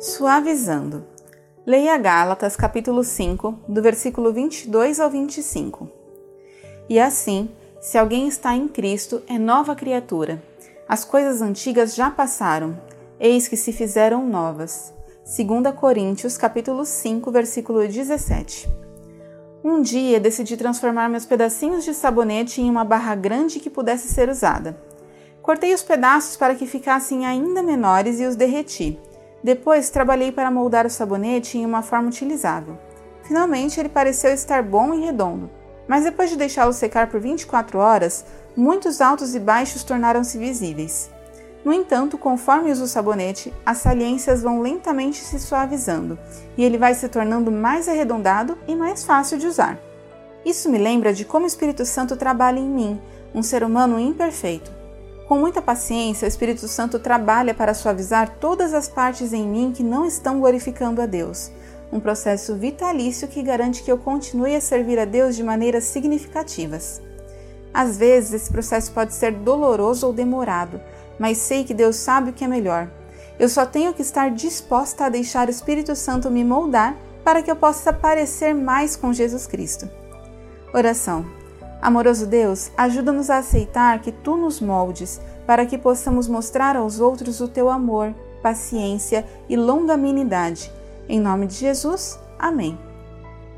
Suavizando. Leia Gálatas capítulo 5, do versículo 22 ao 25. E assim, se alguém está em Cristo, é nova criatura. As coisas antigas já passaram, eis que se fizeram novas. 2 Coríntios capítulo 5, versículo 17. Um dia decidi transformar meus pedacinhos de sabonete em uma barra grande que pudesse ser usada. Cortei os pedaços para que ficassem ainda menores e os derreti depois trabalhei para moldar o sabonete em uma forma utilizável. Finalmente ele pareceu estar bom e redondo, mas depois de deixá-lo secar por 24 horas, muitos altos e baixos tornaram-se visíveis. No entanto, conforme uso o sabonete, as saliências vão lentamente se suavizando e ele vai se tornando mais arredondado e mais fácil de usar. Isso me lembra de como o Espírito Santo trabalha em mim, um ser humano imperfeito. Com muita paciência, o Espírito Santo trabalha para suavizar todas as partes em mim que não estão glorificando a Deus. Um processo vitalício que garante que eu continue a servir a Deus de maneiras significativas. Às vezes, esse processo pode ser doloroso ou demorado, mas sei que Deus sabe o que é melhor. Eu só tenho que estar disposta a deixar o Espírito Santo me moldar para que eu possa parecer mais com Jesus Cristo. Oração. Amoroso Deus, ajuda-nos a aceitar que tu nos moldes, para que possamos mostrar aos outros o teu amor, paciência e longanimidade. Em nome de Jesus, amém.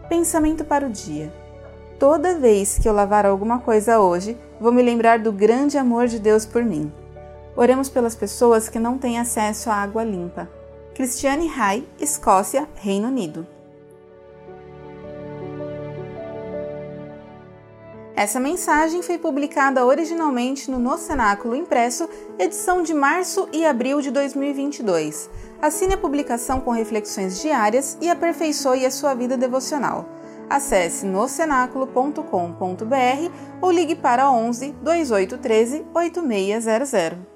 Pensamento para o dia. Toda vez que eu lavar alguma coisa hoje, vou me lembrar do grande amor de Deus por mim. Oremos pelas pessoas que não têm acesso à água limpa. Cristiane Rai, Escócia, Reino Unido. Essa mensagem foi publicada originalmente no No Cenáculo Impresso, edição de março e abril de 2022. Assine a publicação com reflexões diárias e aperfeiçoe a sua vida devocional. Acesse nocenáculo.com.br ou ligue para 11 2813 8600.